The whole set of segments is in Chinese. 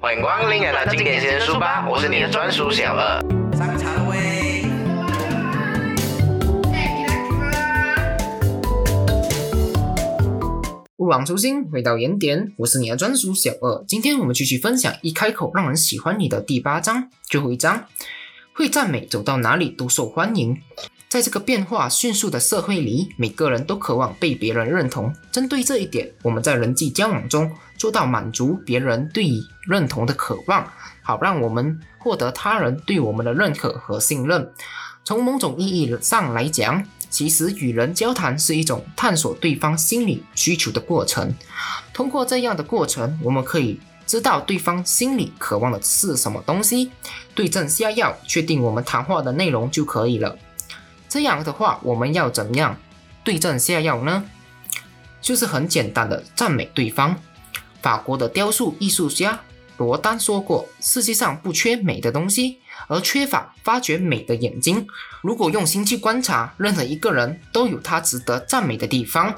欢迎光临来到经典先生书吧，我是你的专属小二。上茶了喂！勿忘初心，回到原点。我是你的专属小二。今天我们继续分享一开口让人喜欢你的第八章，最后一章。会赞美，走到哪里都受欢迎。在这个变化迅速的社会里，每个人都渴望被别人认同。针对这一点，我们在人际交往中做到满足别人对认同的渴望，好让我们获得他人对我们的认可和信任。从某种意义上来讲，其实与人交谈是一种探索对方心理需求的过程。通过这样的过程，我们可以。知道对方心里渴望的是什么东西，对症下药，确定我们谈话的内容就可以了。这样的话，我们要怎样对症下药呢？就是很简单的赞美对方。法国的雕塑艺术家罗丹说过：“世界上不缺美的东西，而缺乏发掘美的眼睛。如果用心去观察，任何一个人都有他值得赞美的地方。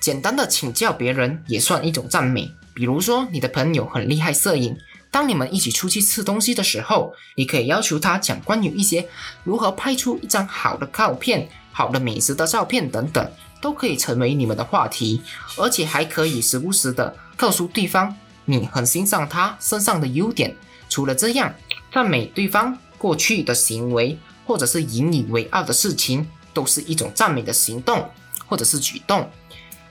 简单的请教别人也算一种赞美。”比如说，你的朋友很厉害摄影，当你们一起出去吃东西的时候，你可以要求他讲关于一些如何拍出一张好的照片、好的美食的照片等等，都可以成为你们的话题，而且还可以时不时的告诉对方你很欣赏他身上的优点。除了这样，赞美对方过去的行为，或者是引以为傲的事情，都是一种赞美的行动或者是举动。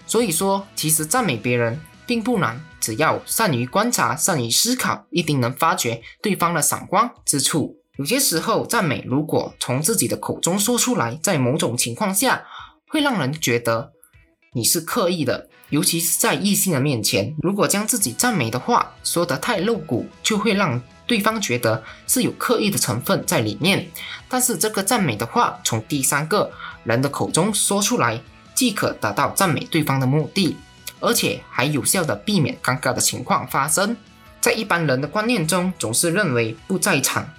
所以说，其实赞美别人并不难。只要善于观察、善于思考，一定能发掘对方的闪光之处。有些时候，赞美如果从自己的口中说出来，在某种情况下，会让人觉得你是刻意的，尤其是在异性的面前。如果将自己赞美的话说得太露骨，就会让对方觉得是有刻意的成分在里面。但是，这个赞美的话从第三个人的口中说出来，即可达到赞美对方的目的。而且还有效的避免尴尬的情况发生。在一般人的观念中，总是认为不在场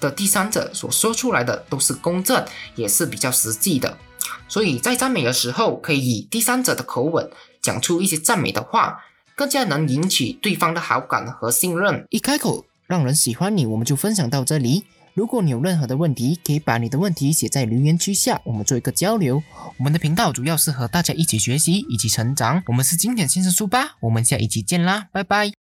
的第三者所说出来的都是公正，也是比较实际的。所以在赞美的时候，可以以第三者的口吻讲出一些赞美的话，更加能引起对方的好感和信任。一开口让人喜欢你，我们就分享到这里。如果你有任何的问题，可以把你的问题写在留言区下，我们做一个交流。我们的频道主要是和大家一起学习，以及成长。我们是经典先生书吧，我们下一期见啦，拜拜。